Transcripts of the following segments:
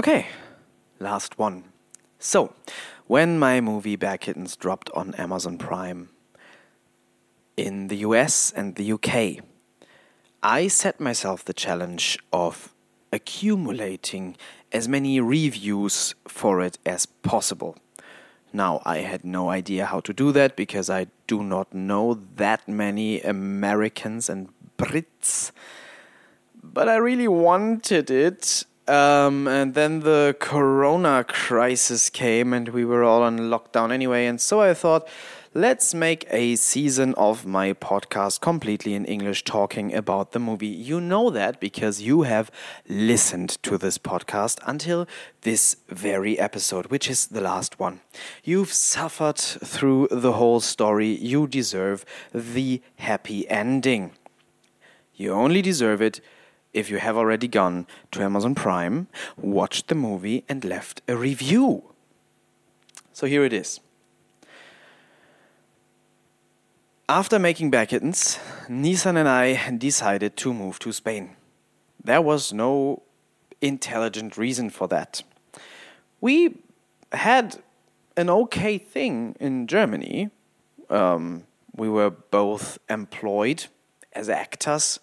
Okay, last one. So, when my movie Bad Kittens dropped on Amazon Prime in the US and the UK, I set myself the challenge of accumulating as many reviews for it as possible. Now, I had no idea how to do that because I do not know that many Americans and Brits, but I really wanted it um, and then the corona crisis came, and we were all on lockdown anyway. And so I thought, let's make a season of my podcast completely in English talking about the movie. You know that because you have listened to this podcast until this very episode, which is the last one. You've suffered through the whole story. You deserve the happy ending. You only deserve it if you have already gone to Amazon Prime, watched the movie, and left a review. So here it is. After making Bad Kittens, Nissan and I decided to move to Spain. There was no intelligent reason for that. We had an okay thing in Germany. Um, we were both employed as actors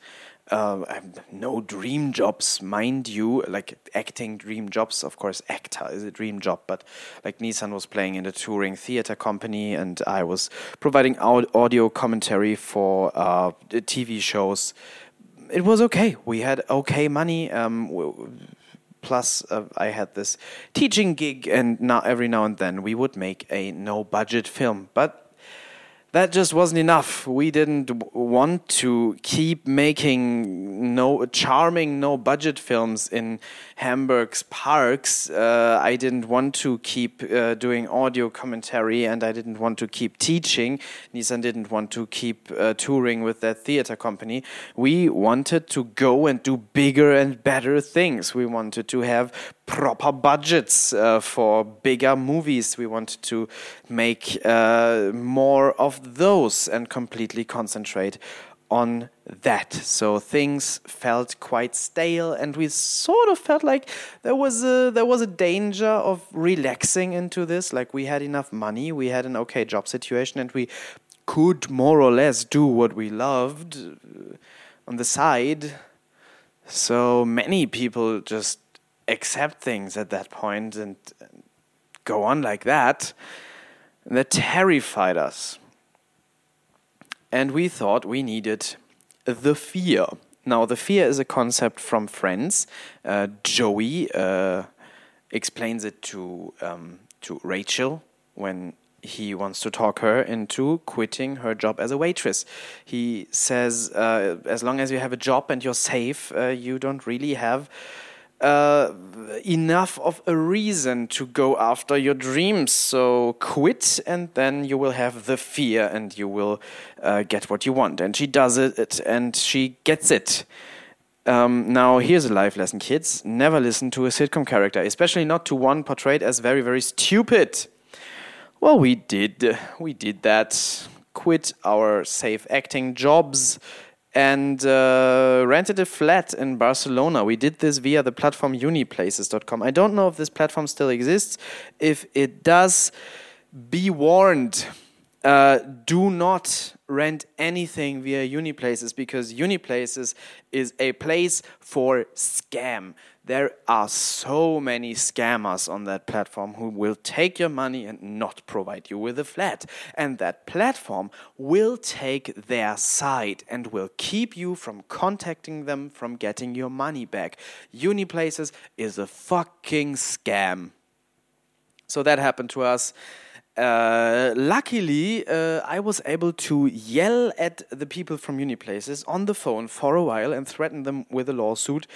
uh, no dream jobs, mind you, like acting dream jobs. Of course, actor is a dream job, but like Nissan was playing in a touring theater company, and I was providing audio commentary for uh, TV shows. It was okay. We had okay money. Um, plus, uh, I had this teaching gig, and now every now and then we would make a no budget film, but that just wasn't enough. We didn't want to keep making no charming, no budget films in Hamburg's parks. Uh, I didn't want to keep uh, doing audio commentary, and I didn't want to keep teaching. Nissan didn't want to keep uh, touring with that theater company. We wanted to go and do bigger and better things. We wanted to have proper budgets uh, for bigger movies. We wanted to make uh, more of those and completely concentrate on that. So things felt quite stale, and we sort of felt like there was a there was a danger of relaxing into this. Like we had enough money, we had an okay job situation, and we could more or less do what we loved uh, on the side. So many people just accept things at that point and go on like that. that terrified us. And we thought we needed the fear. Now, the fear is a concept from Friends. Uh, Joey uh, explains it to um, to Rachel when he wants to talk her into quitting her job as a waitress. He says, uh, as long as you have a job and you're safe, uh, you don't really have uh, enough of a reason to go after your dreams. So quit, and then you will have the fear, and you will uh, get what you want. And she does it, and she gets it. Um, now, here's a life lesson, kids. Never listen to a sitcom character, especially not to one portrayed as very, very stupid. Well, we did. We did that. Quit our safe acting jobs and uh, rented a flat in Barcelona. We did this via the platform uniplaces.com. I don't know if this platform still exists. If it does, be warned. Uh, do not rent anything via Uniplaces because Uniplaces is a place for scam. There are so many scammers on that platform who will take your money and not provide you with a flat. And that platform will take their side and will keep you from contacting them from getting your money back. Uniplaces is a fucking scam. So that happened to us. Uh, luckily, uh, I was able to yell at the people from Uniplaces on the phone for a while and threaten them with a lawsuit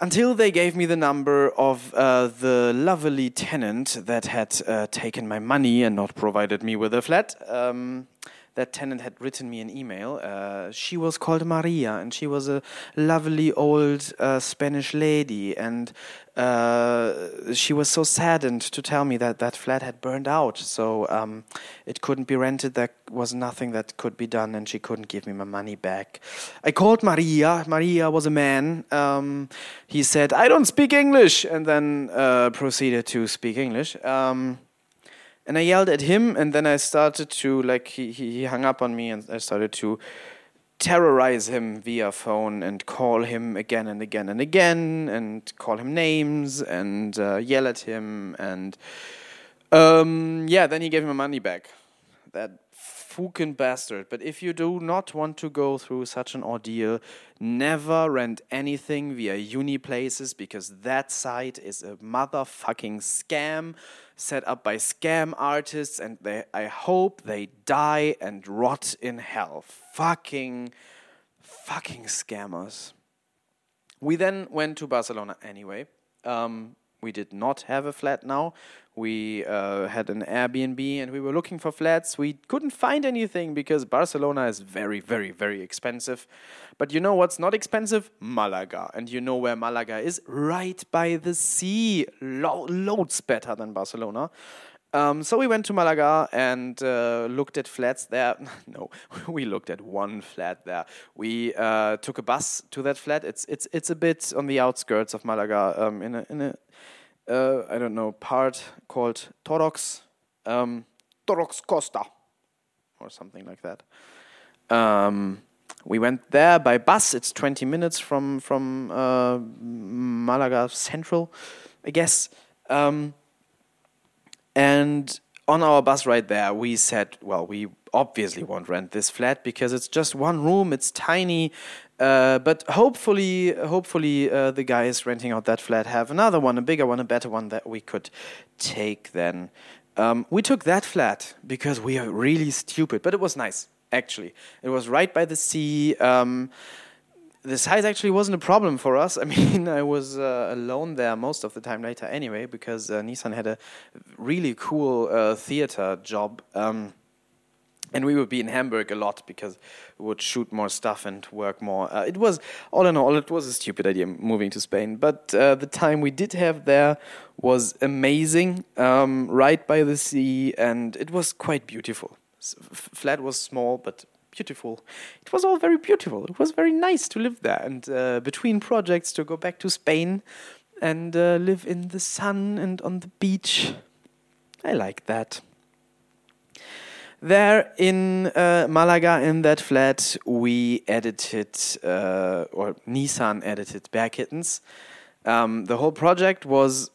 until they gave me the number of uh, the lovely tenant that had uh, taken my money and not provided me with a flat. Um, that tenant had written me an email. Uh, she was called Maria, and she was a lovely old uh, Spanish lady, and uh, she was so saddened to tell me that that flat had burned out, so um, it couldn't be rented. There was nothing that could be done, and she couldn't give me my money back. I called Maria. Maria was a man. Um, he said, "I don't speak English," and then uh, proceeded to speak English. Um, and I yelled at him, and then I started to like he he hung up on me, and I started to terrorize him via phone and call him again and again and again and call him names and uh, yell at him and um, yeah then he gave me my money back that fucking bastard but if you do not want to go through such an ordeal never rent anything via Uniplaces because that site is a motherfucking scam set up by scam artists, and they, I hope they die and rot in hell. Fucking, fucking scammers. We then went to Barcelona anyway. Um, we did not have a flat now. We uh, had an Airbnb and we were looking for flats. We couldn't find anything because Barcelona is very, very, very expensive. But you know what's not expensive? Malaga. And you know where Malaga is? Right by the sea. Lo- loads better than Barcelona. Um, so we went to Malaga and uh, looked at flats there. no, we looked at one flat there. We uh, took a bus to that flat. It's it's it's a bit on the outskirts of Malaga, um, in a in a uh, I don't know part called Torrox, um, Torrox Costa, or something like that. Um, we went there by bus. It's 20 minutes from from uh, Malaga Central, I guess. Um, and on our bus ride there, we said, well, we obviously won't rent this flat because it's just one room. It's tiny, uh, but hopefully, hopefully, uh, the guys renting out that flat have another one, a bigger one, a better one that we could take. Then um, we took that flat because we are really stupid, but it was nice actually. It was right by the sea. Um, the size actually wasn't a problem for us. I mean, I was uh, alone there most of the time later anyway, because uh, Nissan had a really cool uh, theater job. Um, and we would be in Hamburg a lot because we would shoot more stuff and work more. Uh, it was, all in all, it was a stupid idea moving to Spain. But uh, the time we did have there was amazing, um, right by the sea, and it was quite beautiful flat was small but beautiful. It was all very beautiful. It was very nice to live there and uh, between projects to go back to Spain and uh, live in the sun and on the beach. I like that. There in uh, Malaga, in that flat, we edited, uh, or Nissan edited Bear Kittens. Um, the whole project was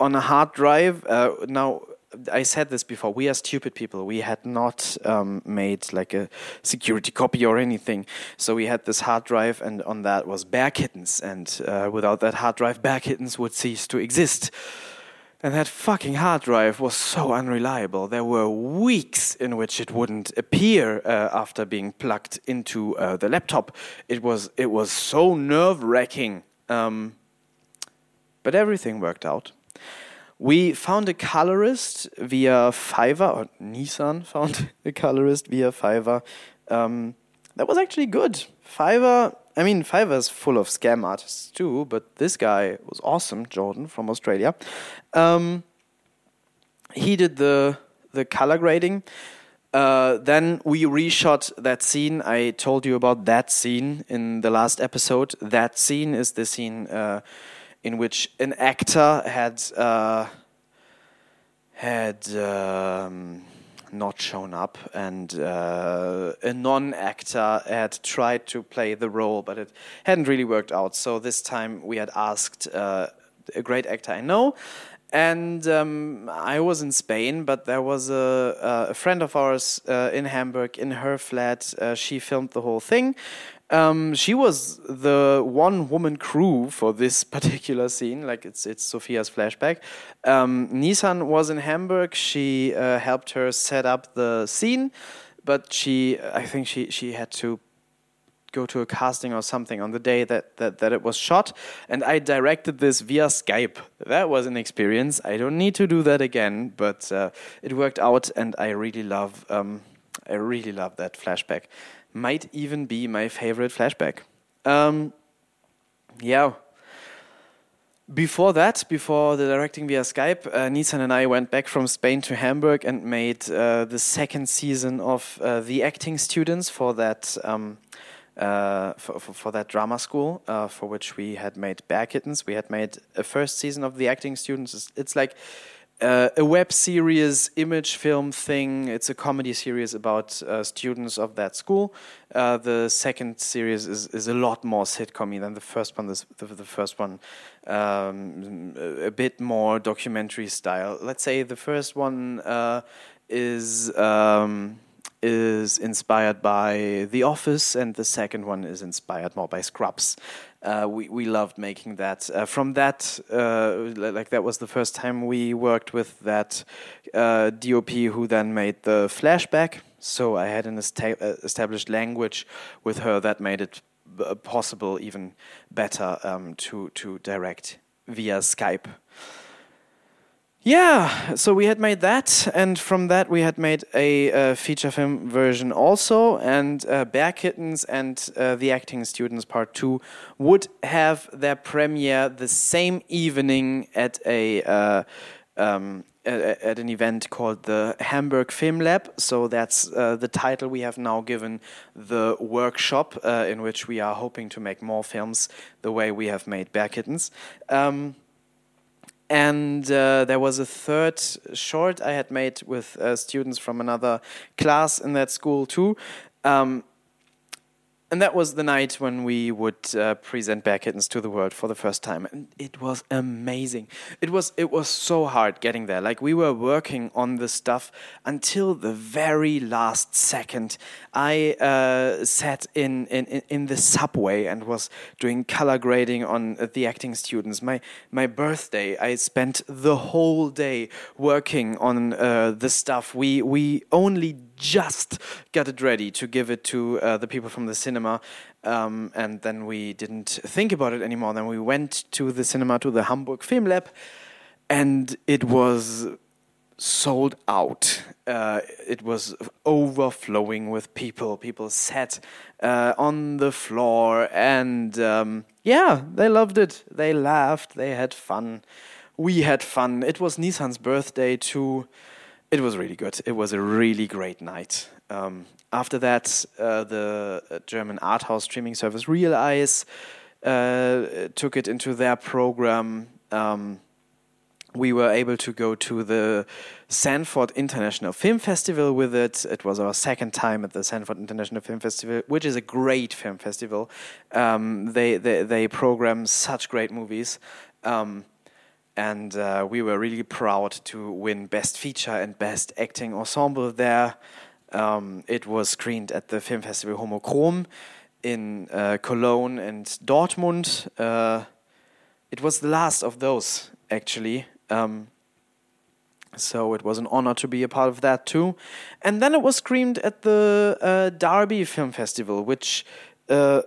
on a hard drive. Uh, now, I said this before. We are stupid people. We had not um, made like a security copy or anything. So we had this hard drive, and on that was Bear Kittens. And uh, without that hard drive, Bear Kittens would cease to exist. And that fucking hard drive was so unreliable. There were weeks in which it wouldn't appear uh, after being plugged into uh, the laptop. It was it was so nerve wracking. Um, but everything worked out. We found a colorist via Fiverr, or Nissan found a colorist via Fiverr. Um, that was actually good. Fiverr, I mean, Fiverr is full of scam artists too, but this guy was awesome, Jordan from Australia. Um, he did the the color grading. Uh, then we reshot that scene. I told you about that scene in the last episode. That scene is the scene uh, in which an actor had uh, had um, not shown up, and uh, a non-actor had tried to play the role, but it hadn't really worked out. So this time we had asked uh, a great actor I know. And um, I was in Spain, but there was a, a friend of ours uh, in Hamburg in her flat. Uh, she filmed the whole thing. Um, she was the one woman crew for this particular scene, like it's it's Sophia's flashback. Um, Nissan was in Hamburg. She uh, helped her set up the scene, but she I think she she had to go to a casting or something on the day that, that, that it was shot. And I directed this via Skype. That was an experience. I don't need to do that again, but uh, it worked out, and I really love um, I really love that flashback. Might even be my favorite flashback. Um, yeah. Before that, before the directing via Skype, uh, Nissan and I went back from Spain to Hamburg and made uh, the second season of uh, the acting students for that um, uh, for, for, for, that drama school, uh, for which we had made Bear Kittens. We had made a first season of the acting students. It's, it's like uh, a web series, image film thing. It's a comedy series about uh, students of that school. Uh, the second series is, is a lot more sitcomy than the first one. The, the first one, um, a bit more documentary style. Let's say the first one uh, is. Um, is inspired by The Office, and the second one is inspired more by Scrubs. Uh, we we loved making that. Uh, from that, uh, like that was the first time we worked with that uh, DOP, who then made the flashback. So I had an esta uh, established language with her that made it uh, possible, even better, um, to to direct via Skype. Yeah, so we had made that, and from that we had made a uh, feature film version also, and uh, Bear Kittens and uh, the Acting Students Part 2 would have their premiere the same evening at a uh, um, at, at, an event called the Hamburg Film Lab. So that's uh, the title we have now given the workshop uh, in which we are hoping to make more films the way we have made Bear Kittens. Um, and uh, there was a third short I had made with uh, students from another class in that school too. Um, and that was the night when we would uh, present Bear Kittens to the world for the first time, and it was amazing. It was it was so hard getting there. Like we were working on the stuff until the very last second. I uh, sat in, in in the subway and was doing color grading on the acting students. My my birthday, I spent the whole day working on uh, the stuff. We we only just got it ready to give it to uh, the people from the cinema. Um, and then we didn't think about it anymore. Then we went to the cinema, to the Hamburg Film Lab, and it was sold out. Uh, it was overflowing with people. People sat uh, on the floor, and um, yeah, they loved it. They laughed. They had fun. We had fun. It was Nissan's birthday too. It was really good. It was a really great night. Um, after that, uh, the uh, German art house streaming service realeyz uh, took it into their program. Um, we were able to go to the Sanford International Film Festival with it. It was our second time at the Sanford International Film Festival, which is a great film festival. Um, they, they, they program such great movies. Um, and uh, we were really proud to win Best Feature and Best Acting Ensemble there. Um, it was screened at the film festival Homochrom in uh, Cologne and Dortmund. Uh, it was the last of those, actually. Um, so it was an honor to be a part of that too. And then it was screened at the uh, Derby Film Festival, which uh,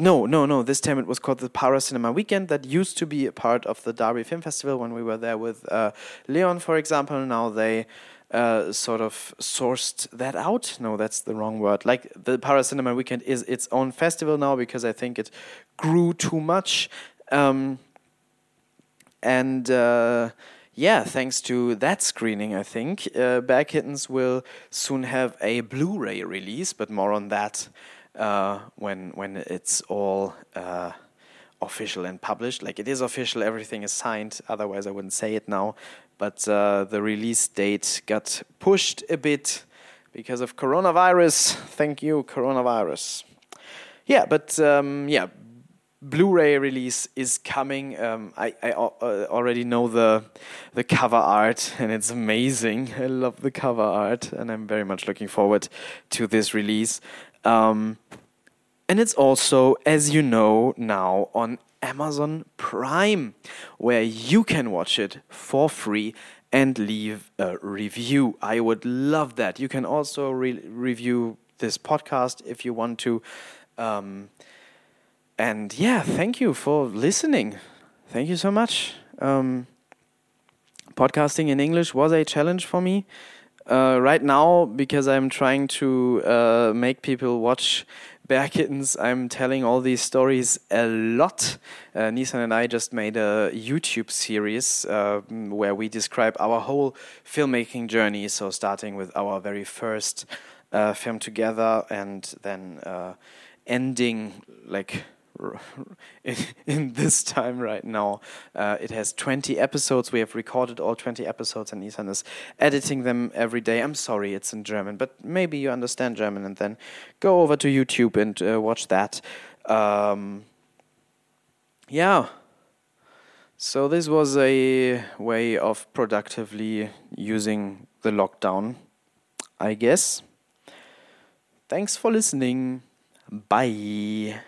no, no, no. This time it was called the Para Cinema Weekend. That used to be a part of the Derby Film Festival when we were there with uh, Leon, for example. Now they uh, sort of sourced that out. No, that's the wrong word. Like the Para Cinema Weekend is its own festival now because I think it grew too much. Um, and uh, yeah, thanks to that screening, I think uh, Kittens will soon have a Blu-ray release, but more on that uh, when when it's all uh, official and published. Like it is official, everything is signed. Otherwise, I wouldn't say it now. But uh, the release date got pushed a bit because of coronavirus. Thank you, coronavirus. Yeah, but um, yeah, Blu-ray release is coming. Um, I, I uh, already know the the cover art, and it's amazing. I love the cover art, and I'm very much looking forward to this release. Um, and it's also, as you know now, on Amazon Prime, where you can watch it for free and leave a review. I would love that. You can also re- review this podcast if you want to. Um, and yeah, thank you for listening. Thank you so much. Um, podcasting in English was a challenge for me. Uh, right now, because I'm trying to uh, make people watch Bear Kittens, I'm telling all these stories a lot. Uh, Nissan and I just made a YouTube series uh, where we describe our whole filmmaking journey. So, starting with our very first uh, film together and then uh, ending like in, this time right now. Uh, it has 20 episodes. We have recorded all 20 episodes, and Nissan is editing them every day. I'm sorry, it's in German, but maybe you understand German, and then go over to YouTube and uh, watch that. Um, yeah. So, this was a way of productively using the lockdown, I guess. Thanks for listening. Bye.